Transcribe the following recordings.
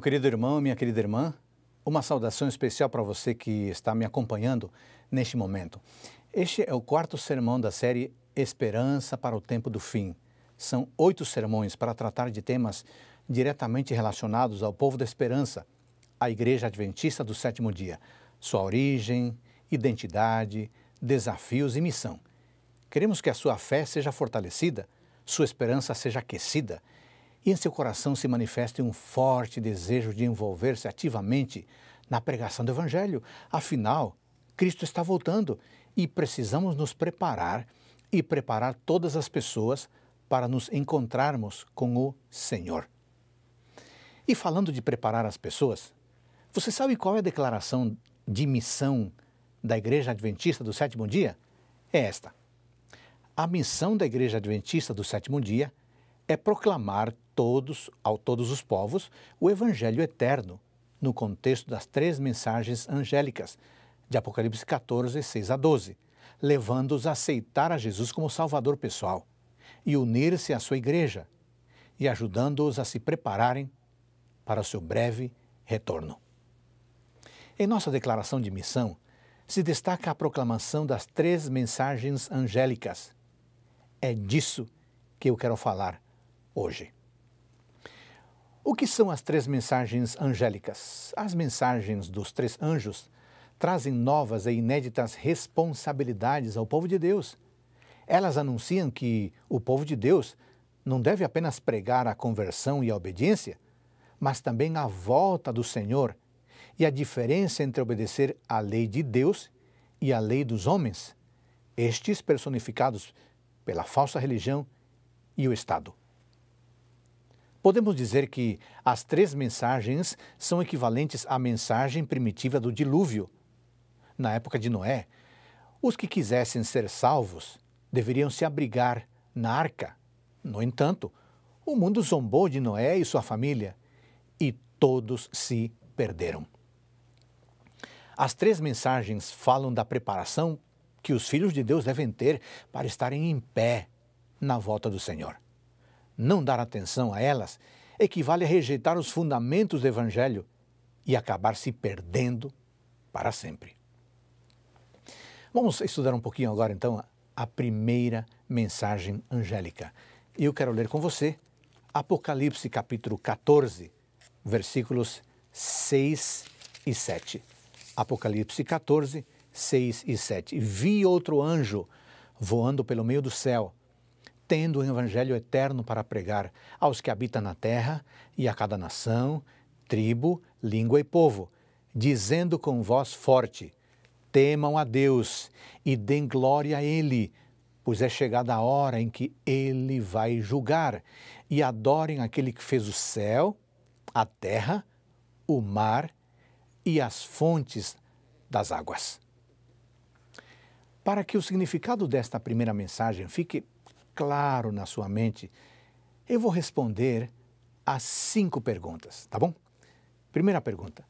Meu querido irmão, minha querida irmã, uma saudação especial para você que está me acompanhando neste momento. Este é o quarto sermão da série Esperança para o Tempo do Fim. São oito sermões para tratar de temas diretamente relacionados ao povo da esperança, a Igreja Adventista do Sétimo Dia, sua origem, identidade, desafios e missão. Queremos que a sua fé seja fortalecida, sua esperança seja aquecida e em seu coração se manifeste um forte desejo de envolver-se ativamente na pregação do Evangelho. Afinal, Cristo está voltando e precisamos nos preparar e preparar todas as pessoas para nos encontrarmos com o Senhor. E falando de preparar as pessoas, você sabe qual é a declaração de missão da Igreja Adventista do Sétimo Dia? É esta. A missão da Igreja Adventista do Sétimo Dia é proclamar todos, ao todos os povos o Evangelho eterno, no contexto das três mensagens angélicas, de Apocalipse 14, 6 a 12, levando-os a aceitar a Jesus como Salvador pessoal e unir-se à sua igreja, e ajudando-os a se prepararem para o seu breve retorno. Em nossa declaração de missão, se destaca a proclamação das três mensagens angélicas. É disso que eu quero falar hoje. O que são as três mensagens angélicas? As mensagens dos três anjos trazem novas e inéditas responsabilidades ao povo de Deus. Elas anunciam que o povo de Deus não deve apenas pregar a conversão e a obediência, mas também a volta do Senhor e a diferença entre obedecer à lei de Deus e à lei dos homens, estes personificados pela falsa religião e o Estado. Podemos dizer que as três mensagens são equivalentes à mensagem primitiva do dilúvio. Na época de Noé, os que quisessem ser salvos deveriam se abrigar na arca. No entanto, o mundo zombou de Noé e sua família e todos se perderam. As três mensagens falam da preparação que os filhos de Deus devem ter para estarem em pé na volta do Senhor. Não dar atenção a elas equivale a rejeitar os fundamentos do Evangelho e acabar se perdendo para sempre. Vamos estudar um pouquinho agora, então, a primeira mensagem angélica. E eu quero ler com você Apocalipse capítulo 14, versículos 6 e 7. Apocalipse 14, 6 e 7. Vi outro anjo voando pelo meio do céu tendo o evangelho eterno para pregar aos que habitam na terra e a cada nação, tribo, língua e povo, dizendo com voz forte: Temam a Deus e deem glória a Ele, pois é chegada a hora em que Ele vai julgar, e adorem aquele que fez o céu, a terra, o mar e as fontes das águas. Para que o significado desta primeira mensagem fique claro na sua mente, eu vou responder as cinco perguntas, tá bom? Primeira pergunta: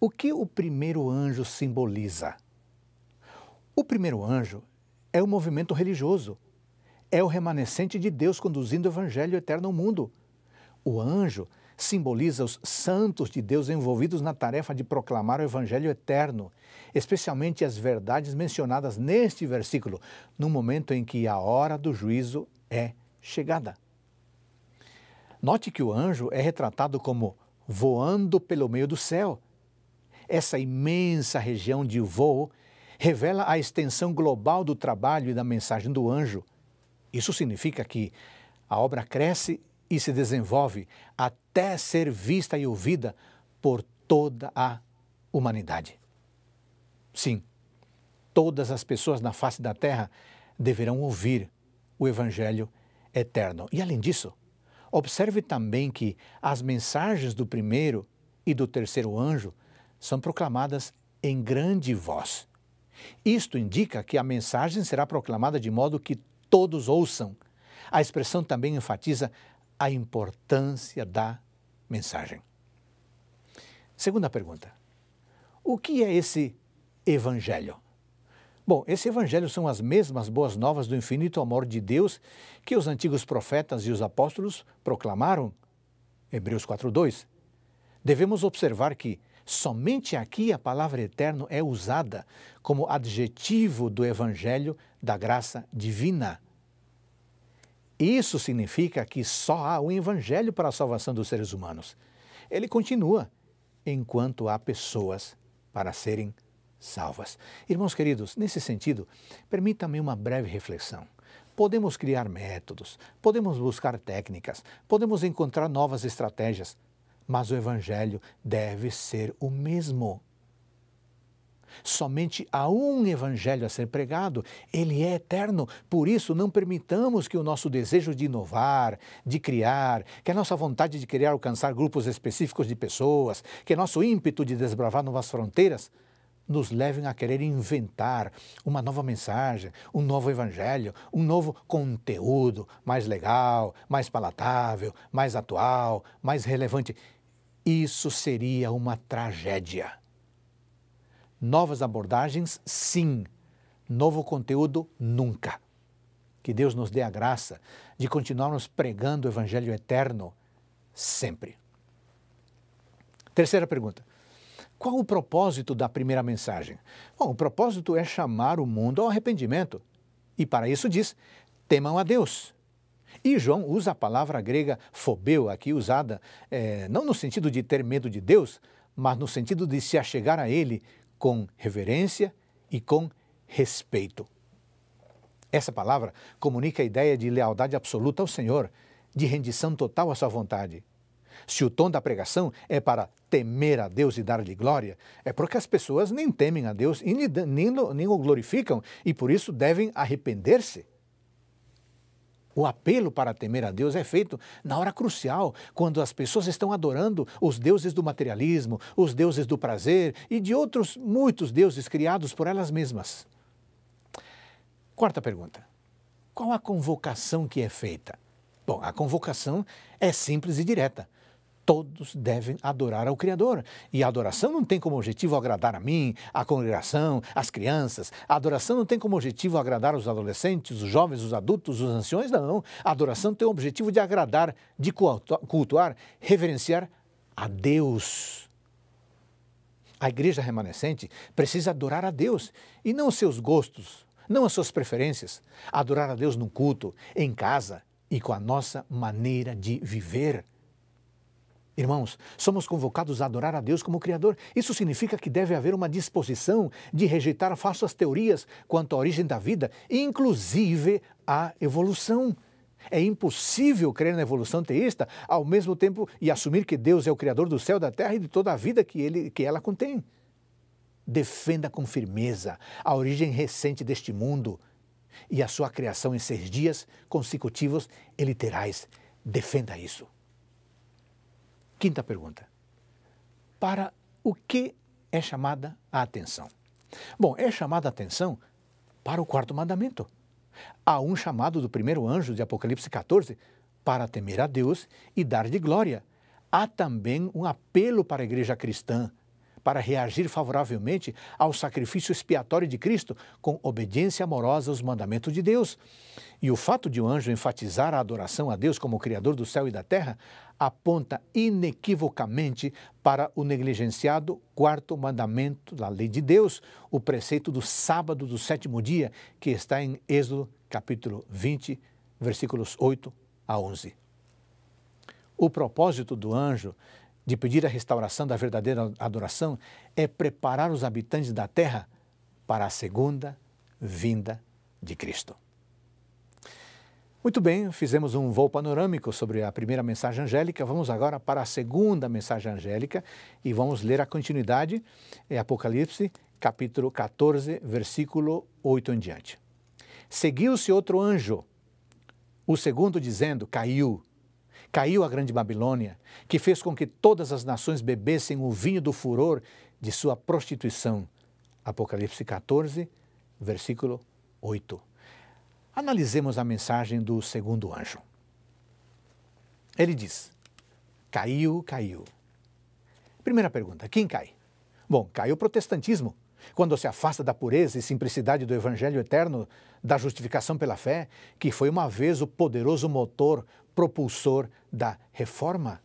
O que o primeiro anjo simboliza? O primeiro anjo é o movimento religioso, é o remanescente de Deus conduzindo o evangelho eterno ao mundo. O anjo simboliza os santos de Deus envolvidos na tarefa de proclamar o Evangelho eterno, especialmente as verdades mencionadas neste versículo, no momento em que a hora do juízo é chegada. Note que o anjo é retratado como voando pelo meio do céu. Essa imensa região de voo revela a extensão global do trabalho e da mensagem do anjo. Isso significa que a obra cresce e se desenvolve até ser vista e ouvida por toda a humanidade. Sim, todas as pessoas na face da terra deverão ouvir o Evangelho eterno. E além disso, observe também que as mensagens do primeiro e do terceiro anjo são proclamadas em grande voz. Isto indica que a mensagem será proclamada de modo que todos ouçam. A expressão também enfatiza a importância da mensagem. Segunda pergunta: O que é esse evangelho? Bom, esse evangelho são as mesmas boas novas do infinito amor de Deus que os antigos profetas e os apóstolos proclamaram. Hebreus 4:2. devemos observar que somente aqui a palavra eterno é usada como adjetivo do evangelho da graça divina. Isso significa que só há um evangelho para a salvação dos seres humanos. Ele continua enquanto há pessoas para serem salvas. Irmãos queridos, nesse sentido, permita-me uma breve reflexão. Podemos criar métodos, podemos buscar técnicas, podemos encontrar novas estratégias, mas o Evangelho deve ser o mesmo. Somente há um Evangelho a ser pregado, ele é eterno. Por isso, não permitamos que o nosso desejo de inovar, de criar, que a nossa vontade de querer alcançar grupos específicos de pessoas, que nosso ímpeto de desbravar novas fronteiras, nos levem a querer inventar uma nova mensagem, um novo evangelho, um novo conteúdo mais legal, mais palatável, mais atual, mais relevante. Isso seria uma tragédia. Novas abordagens, sim. Novo conteúdo, nunca. Que Deus nos dê a graça de continuarmos pregando o Evangelho eterno sempre. Terceira pergunta. Qual o propósito da primeira mensagem? Bom, o propósito é chamar o mundo ao arrependimento. E para isso diz: temam a Deus. E João usa a palavra grega fobeu, aqui usada é, não no sentido de ter medo de Deus, mas no sentido de se achegar a Ele com reverência e com respeito. Essa palavra comunica a ideia de lealdade absoluta ao Senhor, de rendição total à Sua vontade. Se o tom da pregação é para temer a Deus e dar-lhe glória, é porque as pessoas nem temem a Deus e nem, nem, nem o glorificam e por isso devem arrepender-se. O apelo para temer a Deus é feito na hora crucial, quando as pessoas estão adorando os deuses do materialismo, os deuses do prazer e de outros muitos deuses criados por elas mesmas. Quarta pergunta: qual a convocação que é feita? Bom, a convocação é simples e direta todos devem adorar ao Criador. E a adoração não tem como objetivo agradar a mim, a congregação, as crianças. A adoração não tem como objetivo agradar os adolescentes, os jovens, os adultos, os anciões, não. A adoração tem o objetivo de agradar, de cultuar, reverenciar a Deus. A igreja remanescente precisa adorar a Deus e não os seus gostos, não as suas preferências. Adorar a Deus no culto, em casa e com a nossa maneira de viver. Irmãos, somos convocados a adorar a Deus como Criador. Isso significa que deve haver uma disposição de rejeitar falsas teorias quanto à origem da vida, inclusive a evolução. É impossível crer na evolução teísta ao mesmo tempo e assumir que Deus é o Criador do céu, da terra e de toda a vida que, ele, que ela contém. Defenda com firmeza a origem recente deste mundo e a sua criação em seis dias consecutivos e literais. Defenda isso. Quinta pergunta. Para o que é chamada a atenção? Bom, é chamada a atenção para o quarto mandamento. Há um chamado do primeiro anjo de Apocalipse 14 para temer a Deus e dar-lhe glória. Há também um apelo para a igreja cristã para reagir favoravelmente ao sacrifício expiatório de Cristo com obediência amorosa aos mandamentos de Deus. E o fato de o um anjo enfatizar a adoração a Deus como Criador do céu e da terra aponta inequivocamente para o negligenciado quarto mandamento da lei de Deus, o preceito do sábado do sétimo dia, que está em Êxodo capítulo 20, versículos 8 a 11. O propósito do anjo de pedir a restauração da verdadeira adoração é preparar os habitantes da terra para a segunda vinda de Cristo. Muito bem, fizemos um voo panorâmico sobre a primeira mensagem angélica. Vamos agora para a segunda mensagem angélica e vamos ler a continuidade, é Apocalipse, capítulo 14, versículo 8 em diante. Seguiu-se outro anjo, o segundo dizendo: Caiu, caiu a grande Babilônia, que fez com que todas as nações bebessem o vinho do furor de sua prostituição. Apocalipse 14, versículo 8. Analisemos a mensagem do segundo anjo. Ele diz: Caiu, caiu. Primeira pergunta: quem cai? Bom, cai o protestantismo, quando se afasta da pureza e simplicidade do evangelho eterno, da justificação pela fé, que foi uma vez o poderoso motor propulsor da reforma.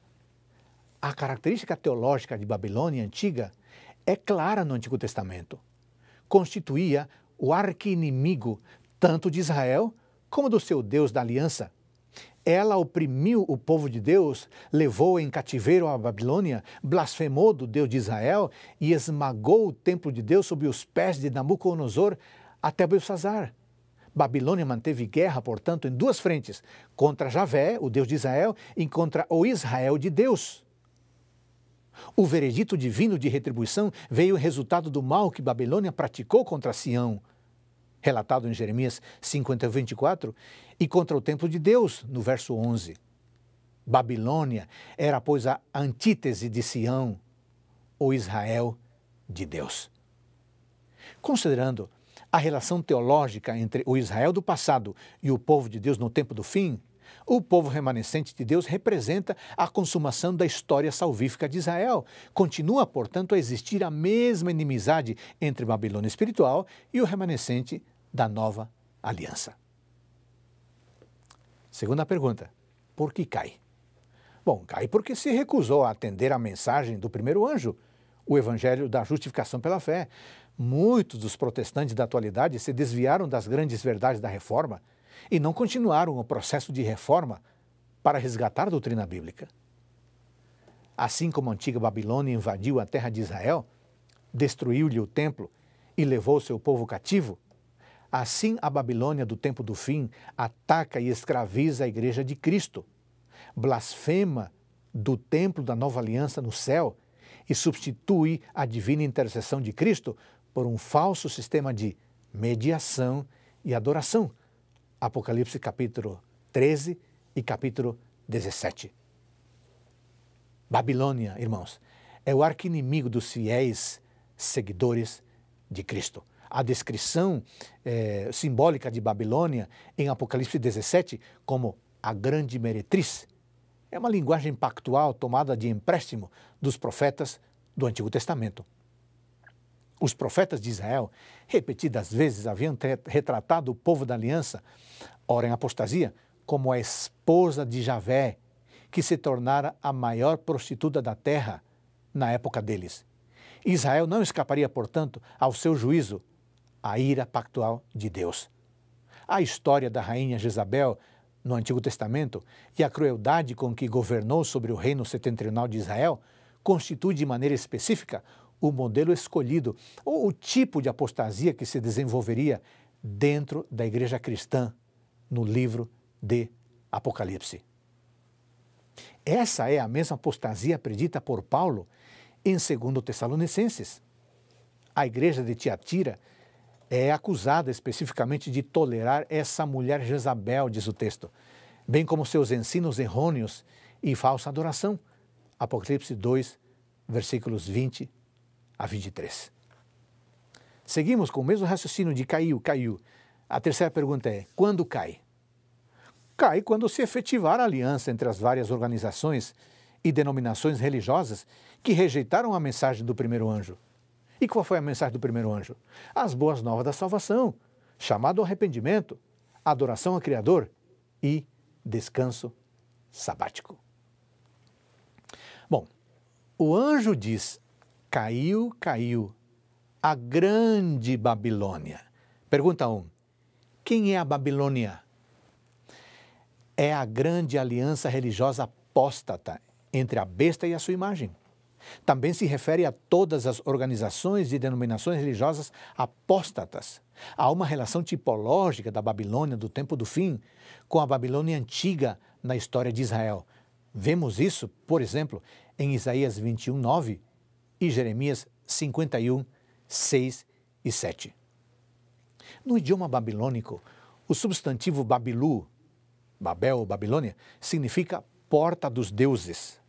A característica teológica de Babilônia antiga é clara no Antigo Testamento. Constituía o arqui-inimigo tanto de Israel como do seu Deus da aliança. Ela oprimiu o povo de Deus, levou em cativeiro a Babilônia, blasfemou do Deus de Israel e esmagou o templo de Deus sob os pés de Nabucodonosor até Belsazar. Babilônia manteve guerra, portanto, em duas frentes: contra Javé, o Deus de Israel, e contra o Israel de Deus. O veredito divino de retribuição veio em resultado do mal que Babilônia praticou contra Sião, relatado em Jeremias 50, 24, e contra o templo de Deus, no verso 11. Babilônia era, pois, a antítese de Sião, o Israel de Deus. Considerando a relação teológica entre o Israel do passado e o povo de Deus no tempo do fim, o povo remanescente de Deus representa a consumação da história salvífica de Israel. Continua, portanto, a existir a mesma inimizade entre Babilônia espiritual e o remanescente da nova aliança. Segunda pergunta: por que cai? Bom, cai porque se recusou a atender à mensagem do primeiro anjo, o evangelho da justificação pela fé. Muitos dos protestantes da atualidade se desviaram das grandes verdades da reforma e não continuaram o processo de reforma para resgatar a doutrina bíblica. Assim como a antiga Babilônia invadiu a terra de Israel, destruiu-lhe o templo e levou seu povo cativo, assim a Babilônia do tempo do fim ataca e escraviza a igreja de Cristo, blasfema do templo da nova aliança no céu e substitui a divina intercessão de Cristo por um falso sistema de mediação e adoração, Apocalipse capítulo 13 e capítulo 17. Babilônia, irmãos, é o arqui-inimigo dos fiéis seguidores de Cristo. A descrição é, simbólica de Babilônia em Apocalipse 17 como a grande meretriz é uma linguagem pactual tomada de empréstimo dos profetas do Antigo Testamento. Os profetas de Israel, repetidas vezes, haviam retratado o povo da aliança, ora em apostasia, como a esposa de Javé, que se tornara a maior prostituta da terra na época deles. Israel não escaparia, portanto, ao seu juízo, a ira pactual de Deus. A história da rainha Jezabel no Antigo Testamento e a crueldade com que governou sobre o reino setentrional de Israel constitui de maneira específica o modelo escolhido ou o tipo de apostasia que se desenvolveria dentro da igreja cristã no livro de Apocalipse. Essa é a mesma apostasia predita por Paulo em 2 Tessalonicenses. A igreja de Tiatira é acusada especificamente de tolerar essa mulher Jezabel, diz o texto, bem como seus ensinos errôneos e falsa adoração. Apocalipse 2, versículos 20 a 23. Seguimos com o mesmo raciocínio de caiu, caiu. A terceira pergunta é: quando cai? Cai quando se efetivar a aliança entre as várias organizações e denominações religiosas que rejeitaram a mensagem do primeiro anjo. E qual foi a mensagem do primeiro anjo? As boas novas da salvação, chamado ao arrependimento, adoração ao Criador e descanso sabático. Bom, o anjo diz Caiu, caiu a grande Babilônia. Pergunta 1. Um, quem é a Babilônia? É a grande aliança religiosa apóstata entre a besta e a sua imagem. Também se refere a todas as organizações e denominações religiosas apóstatas. Há uma relação tipológica da Babilônia do tempo do fim com a Babilônia antiga na história de Israel. Vemos isso, por exemplo, em Isaías 21, 9, e Jeremias 51, 6 e 7. No idioma babilônico, o substantivo Babilu, Babel ou Babilônia, significa porta dos deuses.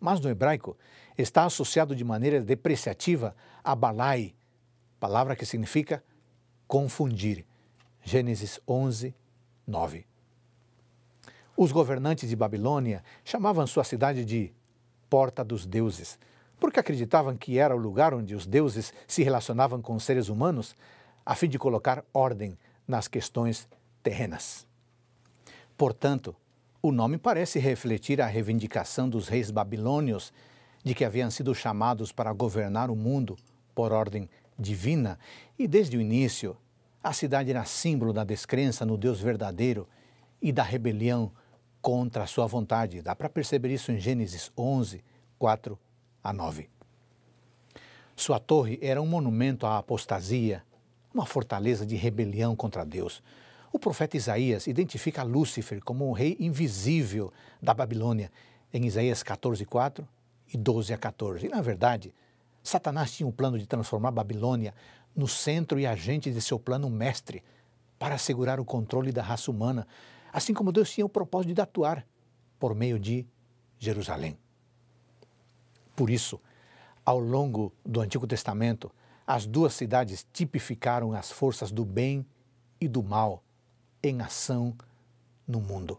Mas no hebraico está associado de maneira depreciativa a Balai, palavra que significa confundir. Gênesis 11, 9. Os governantes de Babilônia chamavam sua cidade de Porta dos Deuses, porque acreditavam que era o lugar onde os deuses se relacionavam com os seres humanos, a fim de colocar ordem nas questões terrenas. Portanto, O nome parece refletir a reivindicação dos reis babilônios de que haviam sido chamados para governar o mundo por ordem divina, e desde o início a cidade era símbolo da descrença no Deus verdadeiro e da rebelião contra a sua vontade. Dá para perceber isso em Gênesis 11, 4 a 9. Sua torre era um monumento à apostasia, uma fortaleza de rebelião contra Deus. O profeta Isaías identifica Lúcifer como um rei invisível da Babilônia em Isaías 14, 4 e 12 a 14. E, na verdade, Satanás tinha um plano de transformar Babilônia no centro e agente de seu plano mestre para assegurar o controle da raça humana, assim como Deus tinha o propósito de atuar por meio de Jerusalém. Por isso, ao longo do Antigo Testamento, as duas cidades tipificaram as forças do bem e do mal em ação no mundo.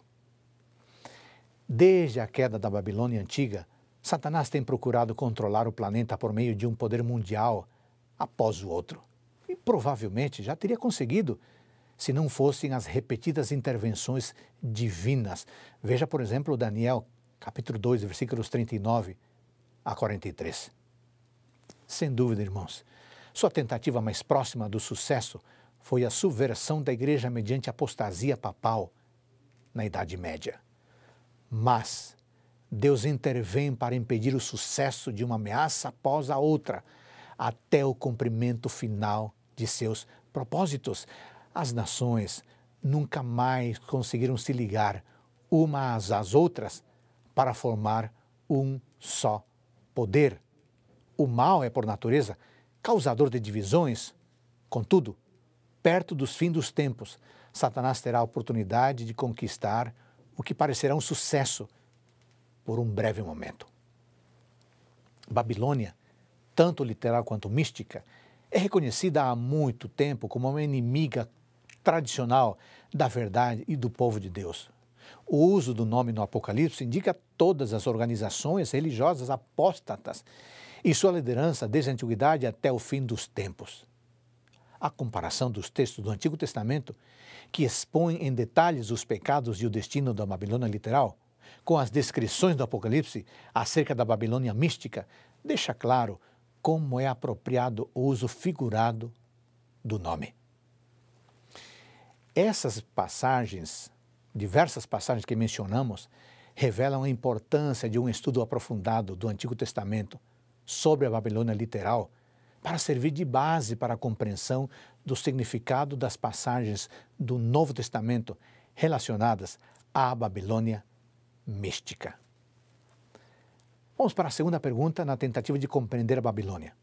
Desde a queda da Babilônia antiga, Satanás tem procurado controlar o planeta por meio de um poder mundial após o outro. E provavelmente já teria conseguido se não fossem as repetidas intervenções divinas. Veja, por exemplo, Daniel, capítulo 2, versículos 39 a 43. Sem dúvida, irmãos, sua tentativa mais próxima do sucesso foi a subversão da igreja mediante apostasia papal na Idade Média. Mas Deus intervém para impedir o sucesso de uma ameaça após a outra, até o cumprimento final de seus propósitos. As nações nunca mais conseguiram se ligar umas às outras para formar um só poder. O mal é, por natureza, causador de divisões. Contudo, perto dos fins dos tempos, Satanás terá a oportunidade de conquistar o que parecerá um sucesso por um breve momento. Babilônia, tanto literal quanto mística, é reconhecida há muito tempo como uma inimiga tradicional da verdade e do povo de Deus. O uso do nome no Apocalipse indica todas as organizações religiosas apóstatas e sua liderança desde a antiguidade até o fim dos tempos. A comparação dos textos do Antigo Testamento, que expõem em detalhes os pecados e o destino da Babilônia literal, com as descrições do Apocalipse acerca da Babilônia mística, deixa claro como é apropriado o uso figurado do nome. Essas passagens, diversas passagens que mencionamos, revelam a importância de um estudo aprofundado do Antigo Testamento sobre a Babilônia literal para servir de base para a compreensão do significado das passagens do Novo Testamento relacionadas à Babilônia mística. Vamos para a segunda pergunta na tentativa de compreender a Babilônia.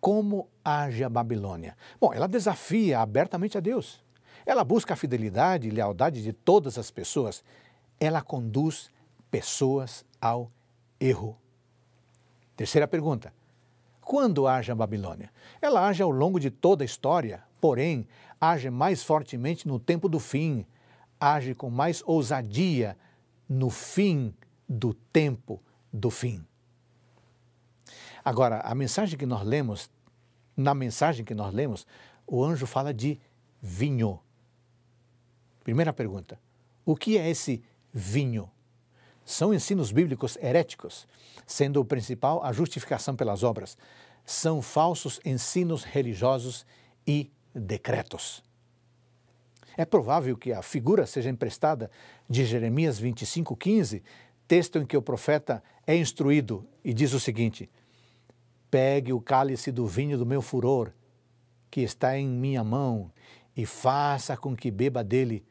Como age a Babilônia? Bom, ela desafia abertamente a Deus. Ela busca a fidelidade e lealdade de todas as pessoas. Ela conduz pessoas ao erro. Terceira pergunta. Quando age a Babilônia? Ela age ao longo de toda a história, porém, age mais fortemente no tempo do fim, age com mais ousadia no fim do tempo do fim. Agora, a mensagem que nós lemos, na mensagem que nós lemos, o anjo fala de vinho. Primeira pergunta: o que é esse vinho? São ensinos bíblicos heréticos, sendo o principal a justificação pelas obras. São falsos ensinos religiosos e decretos. É provável que a figura seja emprestada de Jeremias 25:15, texto em que o profeta é instruído e diz o seguinte: Pegue o cálice do vinho do meu furor, que está em minha mão, e faça com que beba dele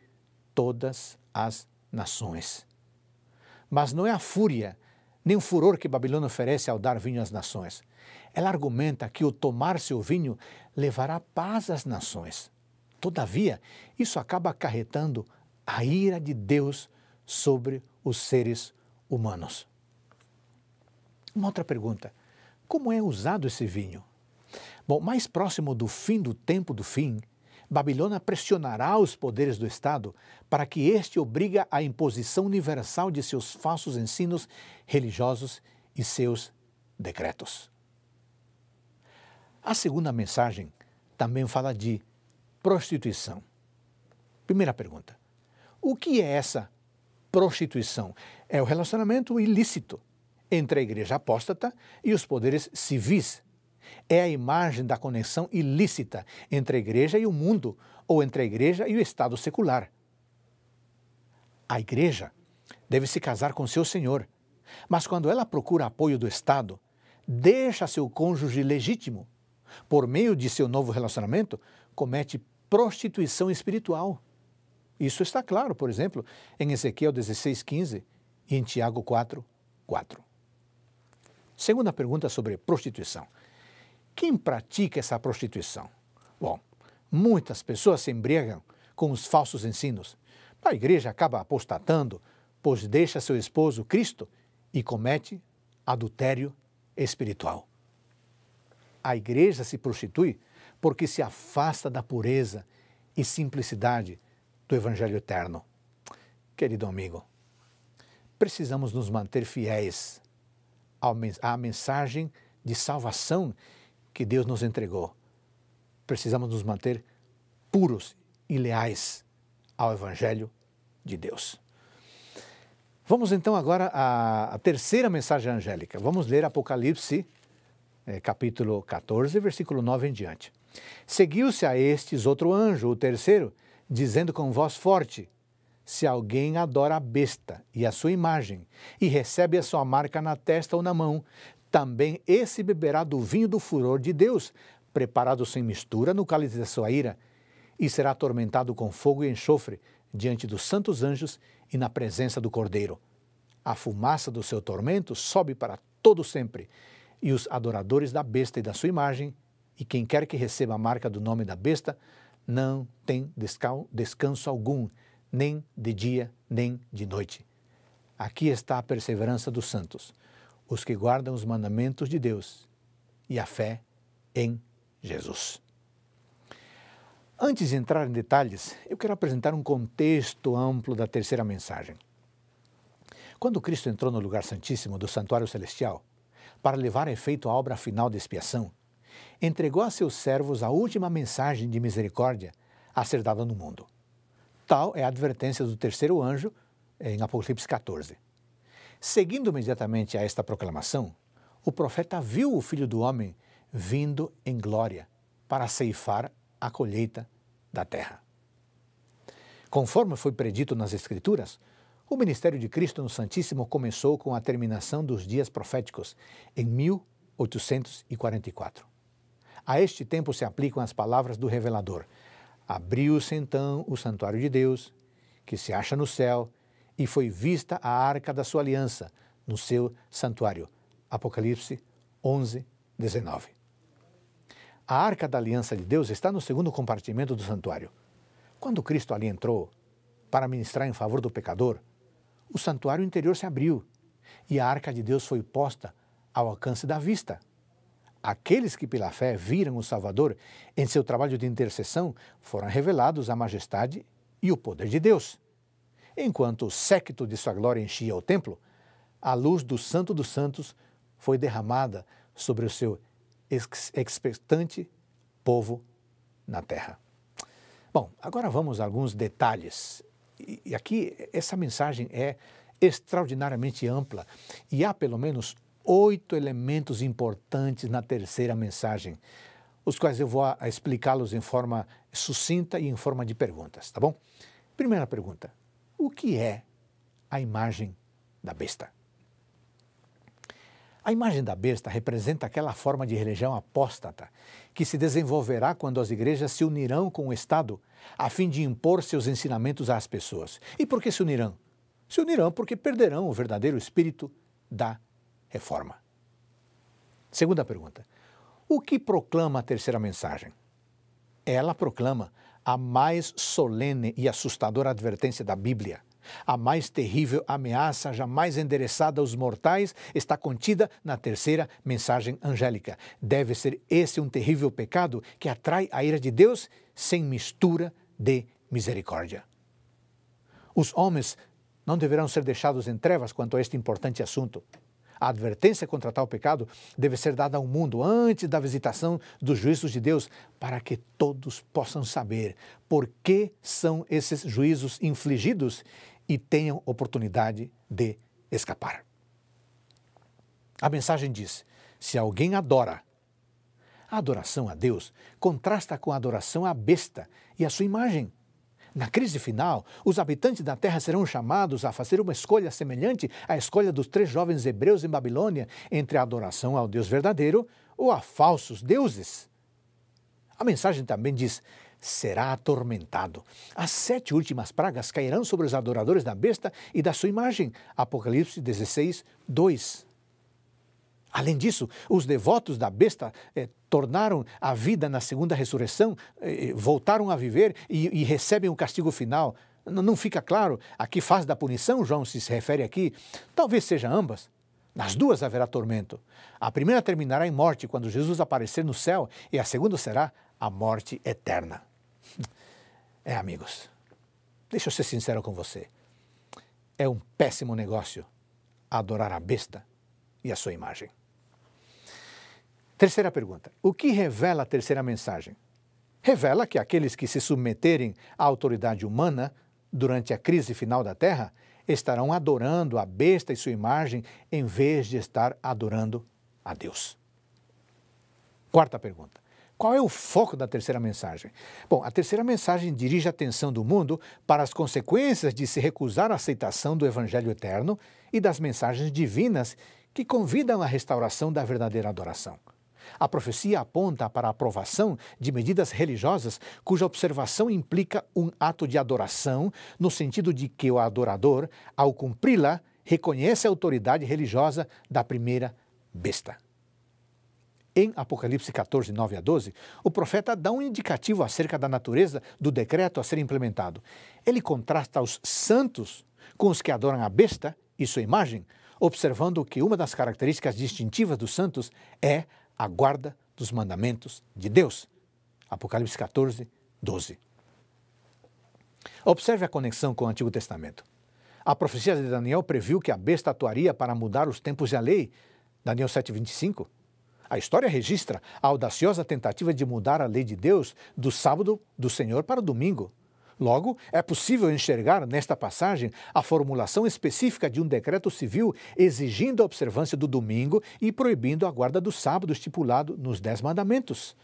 todas as nações. Mas não é a fúria nem o furor que Babilônia oferece ao dar vinho às nações. Ela argumenta que o tomar seu vinho levará paz às nações. Todavia, isso acaba acarretando a ira de Deus sobre os seres humanos. Uma outra pergunta: como é usado esse vinho? Bom, mais próximo do fim do tempo do fim, Babilônia pressionará os poderes do Estado para que este obriga a imposição universal de seus falsos ensinos religiosos e seus decretos. A segunda mensagem também fala de prostituição. Primeira pergunta: o que é essa prostituição. É o relacionamento ilícito entre a igreja apóstata e os poderes civis. É a imagem da conexão ilícita entre a igreja e o mundo, ou entre a igreja e o Estado secular. A igreja deve se casar com seu senhor, mas quando ela procura apoio do Estado, deixa seu cônjuge legítimo, por meio de seu novo relacionamento, comete prostituição espiritual. Isso está claro, por exemplo, em Ezequiel 16,15 e em Tiago 4, 4. Segunda pergunta sobre prostituição. Quem pratica essa prostituição? Bom, muitas pessoas se embriagam com os falsos ensinos. A igreja acaba apostatando, pois deixa seu esposo Cristo e comete adultério espiritual. A igreja se prostitui porque se afasta da pureza e simplicidade do Evangelho eterno. Querido amigo, precisamos nos manter fiéis à mensagem de salvação que Deus nos entregou. Precisamos nos manter puros e leais ao Evangelho de Deus. Vamos então agora à, terceira mensagem angélica. Vamos ler Apocalipse, é, capítulo 14, versículo 9 em diante. Seguiu-se a estes outro anjo, o terceiro, dizendo com voz forte: Se alguém adora a besta e a sua imagem, e recebe a sua marca na testa ou na mão, também esse beberá do vinho do furor de Deus, preparado sem mistura no cálice da sua ira, e será atormentado com fogo e enxofre diante dos santos anjos e na presença do Cordeiro. A fumaça do seu tormento sobe para todo sempre, e os adoradores da besta e da sua imagem, e quem quer que receba a marca do nome da besta, não tem descanso algum, nem de dia, nem de noite. Aqui está a perseverança dos santos os que guardam os mandamentos de Deus e a fé em Jesus. Antes de entrar em detalhes, eu quero apresentar um contexto amplo da terceira mensagem. Quando Cristo entrou no lugar santíssimo do santuário celestial, para levar a efeito a obra final de expiação, entregou a seus servos a última mensagem de misericórdia a ser dada no mundo. Tal é a advertência do terceiro anjo em Apocalipse 14. Seguindo imediatamente a esta proclamação, o profeta viu o filho do homem vindo em glória para ceifar a colheita da terra. Conforme foi predito nas Escrituras, o ministério de Cristo no Santíssimo começou com a terminação dos dias proféticos em 1844. A este tempo se aplicam as palavras do revelador: Abriu-se então o santuário de Deus, que se acha no céu, e foi vista a arca da sua aliança no seu santuário. Apocalipse 11, 19. A arca da aliança de Deus está no segundo compartimento do santuário. Quando Cristo ali entrou para ministrar em favor do pecador, o santuário interior se abriu e a arca de Deus foi posta ao alcance da vista. Aqueles que pela fé viram o Salvador em seu trabalho de intercessão foram revelados a majestade e o poder de Deus. Enquanto o séquito de sua glória enchia o templo, a luz do Santo dos Santos foi derramada sobre o seu expectante povo na terra. Bom, agora vamos a alguns detalhes. E aqui essa mensagem é extraordinariamente ampla e há pelo menos oito elementos importantes na terceira mensagem, os quais eu vou explicá-los em forma sucinta e em forma de perguntas, tá bom? Primeira pergunta: o que é a imagem da besta? A imagem da besta representa aquela forma de religião apóstata que se desenvolverá quando as igrejas se unirão com o Estado a fim de impor seus ensinamentos às pessoas. E por que se unirão? Se unirão porque perderão o verdadeiro espírito da reforma. Segunda pergunta: o que proclama a terceira mensagem? Ela proclama a mais solene e assustadora advertência da Bíblia. A mais terrível ameaça jamais endereçada aos mortais está contida na terceira mensagem angélica. Deve ser esse um terrível pecado que atrai a ira de Deus sem mistura de misericórdia. Os homens não deverão ser deixados em trevas quanto a este importante assunto. A advertência contra tal pecado deve ser dada ao mundo antes da visitação dos juízos de Deus, para que todos possam saber por que são esses juízos infligidos e tenham oportunidade de escapar. A mensagem diz: se alguém adora, a adoração a Deus contrasta com a adoração à besta e à sua imagem. Na crise final, os habitantes da terra serão chamados a fazer uma escolha semelhante à escolha dos três jovens hebreus em Babilônia entre a adoração ao Deus verdadeiro ou a falsos deuses. A mensagem também diz: será atormentado. As sete últimas pragas cairão sobre os adoradores da besta e da sua imagem. Apocalipse 16, 2. Além disso, os devotos da besta eh, tornaram a vida na segunda ressurreição, eh, voltaram a viver e, e recebem o castigo final. N não fica claro a que fase da punição João se refere aqui. Talvez seja ambas. Nas duas haverá tormento. A primeira terminará em morte quando Jesus aparecer no céu, e a segunda será a morte eterna. É, amigos, deixa eu ser sincero com você. É um péssimo negócio adorar a besta e a sua imagem. Terceira pergunta: o que revela a terceira mensagem? Revela que aqueles que se submeterem à autoridade humana durante a crise final da Terra estarão adorando a besta e sua imagem em vez de estar adorando a Deus. Quarta pergunta: qual é o foco da terceira mensagem? Bom, a terceira mensagem dirige a atenção do mundo para as consequências de se recusar a aceitação do Evangelho eterno e das mensagens divinas que convidam à restauração da verdadeira adoração. A profecia aponta para a aprovação de medidas religiosas cuja observação implica um ato de adoração, no sentido de que o adorador, ao cumpri-la, reconhece a autoridade religiosa da primeira besta. Em Apocalipse 14, 9 a 12, o profeta dá um indicativo acerca da natureza do decreto a ser implementado. Ele contrasta os santos com os que adoram a besta e sua imagem, observando que uma das características distintivas dos santos é a guarda dos mandamentos de Deus. Apocalipse 14, 12. Observe a conexão com o Antigo Testamento. A profecia de Daniel previu que a besta atuaria para mudar os tempos e a lei. Daniel 7, 25. A história registra a audaciosa tentativa de mudar a lei de Deus do sábado do Senhor para o domingo. Logo, é possível enxergar nesta passagem a formulação específica de um decreto civil exigindo a observância do domingo e proibindo a guarda do sábado estipulado nos Dez Mandamentos.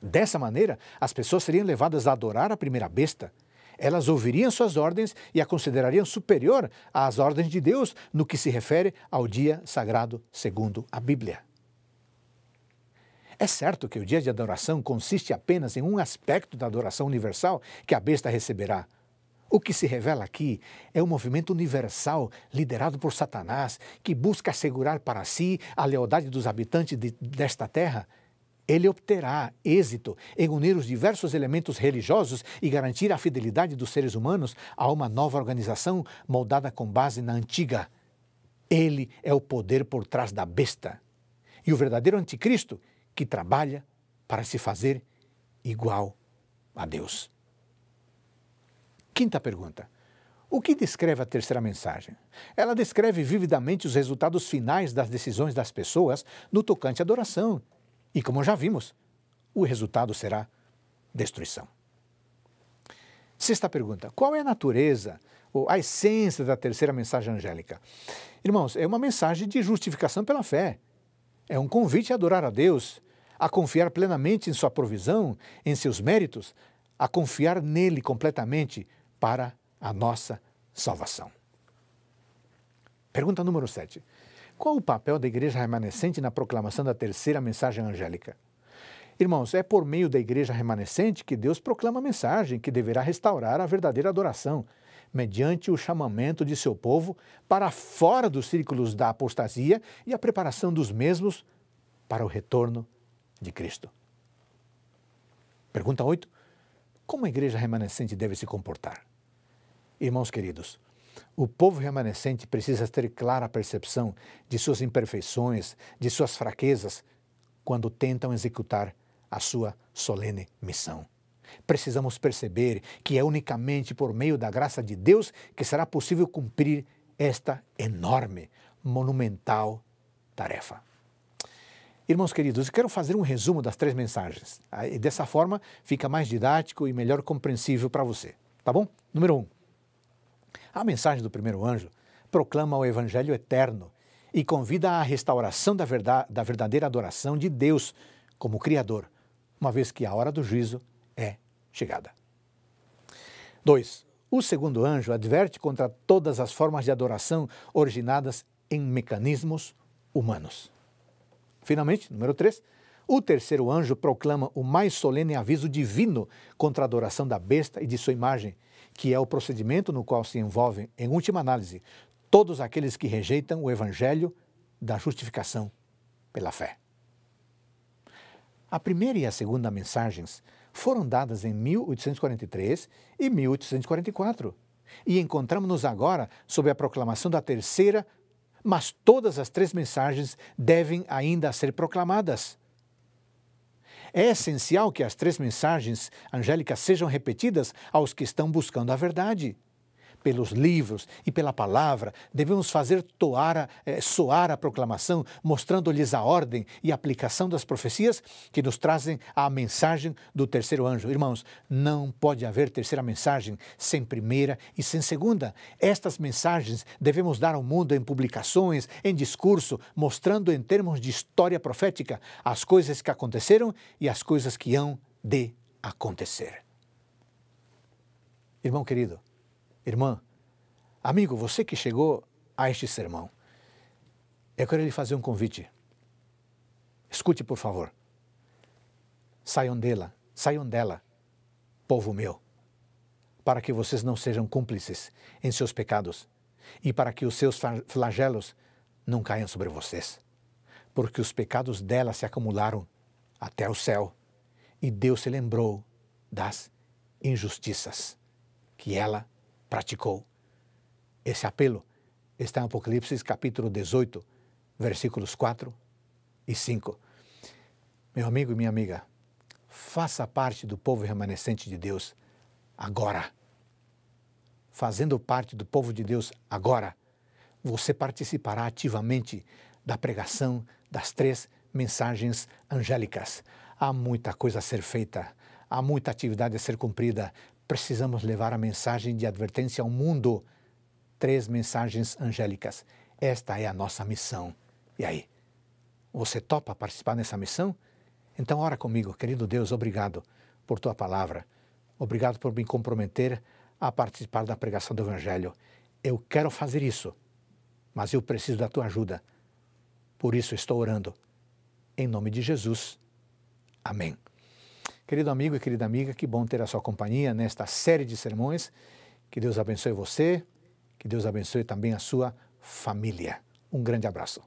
Dessa maneira, as pessoas seriam levadas a adorar a primeira besta. Elas ouviriam suas ordens e a considerariam superior às ordens de Deus no que se refere ao dia sagrado segundo a Bíblia. É certo que o dia de adoração consiste apenas em um aspecto da adoração universal que a besta receberá. O que se revela aqui é um movimento universal liderado por Satanás que busca assegurar para si a lealdade dos habitantes de, desta terra. Ele obterá êxito em unir os diversos elementos religiosos e garantir a fidelidade dos seres humanos a uma nova organização moldada com base na antiga. Ele é o poder por trás da besta. E o verdadeiro anticristo que trabalha para se fazer igual a Deus. Quinta pergunta. O que descreve a terceira mensagem? Ela descreve vividamente os resultados finais das decisões das pessoas no tocante à adoração. E como já vimos, o resultado será destruição. Sexta pergunta: qual é a natureza ou a essência da terceira mensagem angélica? Irmãos, é uma mensagem de justificação pela fé. É um convite a adorar a Deus, a confiar plenamente em sua provisão, em seus méritos, a confiar nele completamente para a nossa salvação. Pergunta número 7. Qual o papel da igreja remanescente na proclamação da terceira mensagem angélica? Irmãos, é por meio da igreja remanescente que Deus proclama a mensagem que deverá restaurar a verdadeira adoração, mediante o chamamento de seu povo para fora dos círculos da apostasia e a preparação dos mesmos para o retorno de Cristo. Pergunta 8. Como a igreja remanescente deve se comportar? Irmãos queridos, o povo remanescente precisa ter clara percepção de suas imperfeições, de suas fraquezas, quando tentam executar a sua solene missão. Precisamos perceber que é unicamente por meio da graça de Deus que será possível cumprir esta enorme, monumental tarefa. Irmãos queridos, eu quero fazer um resumo das três mensagens. E dessa forma fica mais didático e melhor compreensível para você. Tá bom? Número um. A mensagem do primeiro anjo proclama o evangelho eterno e convida à restauração da, da verdadeira adoração de Deus como Criador, uma vez que a hora do juízo é chegada. 2. O segundo anjo adverte contra todas as formas de adoração originadas em mecanismos humanos. Finalmente, número 3, o terceiro anjo proclama o mais solene aviso divino contra a adoração da besta e de sua imagem, que é o procedimento no qual se envolvem, em última análise, todos aqueles que rejeitam o evangelho da justificação pela fé. A primeira e a segunda mensagens foram dadas em 1843 e 1844. E encontramos-nos agora sob a proclamação da terceira, mas todas as três mensagens devem ainda ser proclamadas. É essencial que as três mensagens angélicas sejam repetidas aos que estão buscando a verdade pelos livros e pela palavra, devemos fazer toar, é, soar a proclamação, mostrando-lhes a ordem e aplicação das profecias que nos trazem a mensagem do terceiro anjo. Irmãos, não pode haver terceira mensagem sem primeira e sem segunda. Estas mensagens devemos dar ao mundo em publicações, em discurso, mostrando em termos de história profética as coisas que aconteceram e as coisas que hão de acontecer. Irmão querido, Irmã, amigo, você que chegou a este sermão, eu quero lhe fazer um convite. Escute, por favor. Saiam dela, saiam dela, povo meu, para que vocês não sejam cúmplices em seus pecados e para que os seus flagelos não caiam sobre vocês. Porque os pecados dela se acumularam até o céu e Deus se lembrou das injustiças que ela praticou. Esse apelo está em Apocalipse capítulo 18, versículos 4 e 5. Meu amigo e minha amiga, faça parte do povo remanescente de Deus agora. Fazendo parte do povo de Deus agora, você participará ativamente da pregação das três mensagens angélicas. Há muita coisa a ser feita, há muita atividade a ser cumprida precisamos levar a mensagem de advertência ao mundo. Três mensagens angélicas. Esta é a nossa missão. E aí? Você topa participar nessa missão? Então, ora comigo, querido Deus, obrigado por tua palavra. Obrigado por me comprometer a participar da pregação do Evangelho. Eu quero fazer isso, mas eu preciso da tua ajuda. Por isso estou orando. Em nome de Jesus. Amém. Querido amigo e querida amiga, que bom ter a sua companhia nesta série de sermões. Que Deus abençoe você, que Deus abençoe também a sua família. Um grande abraço.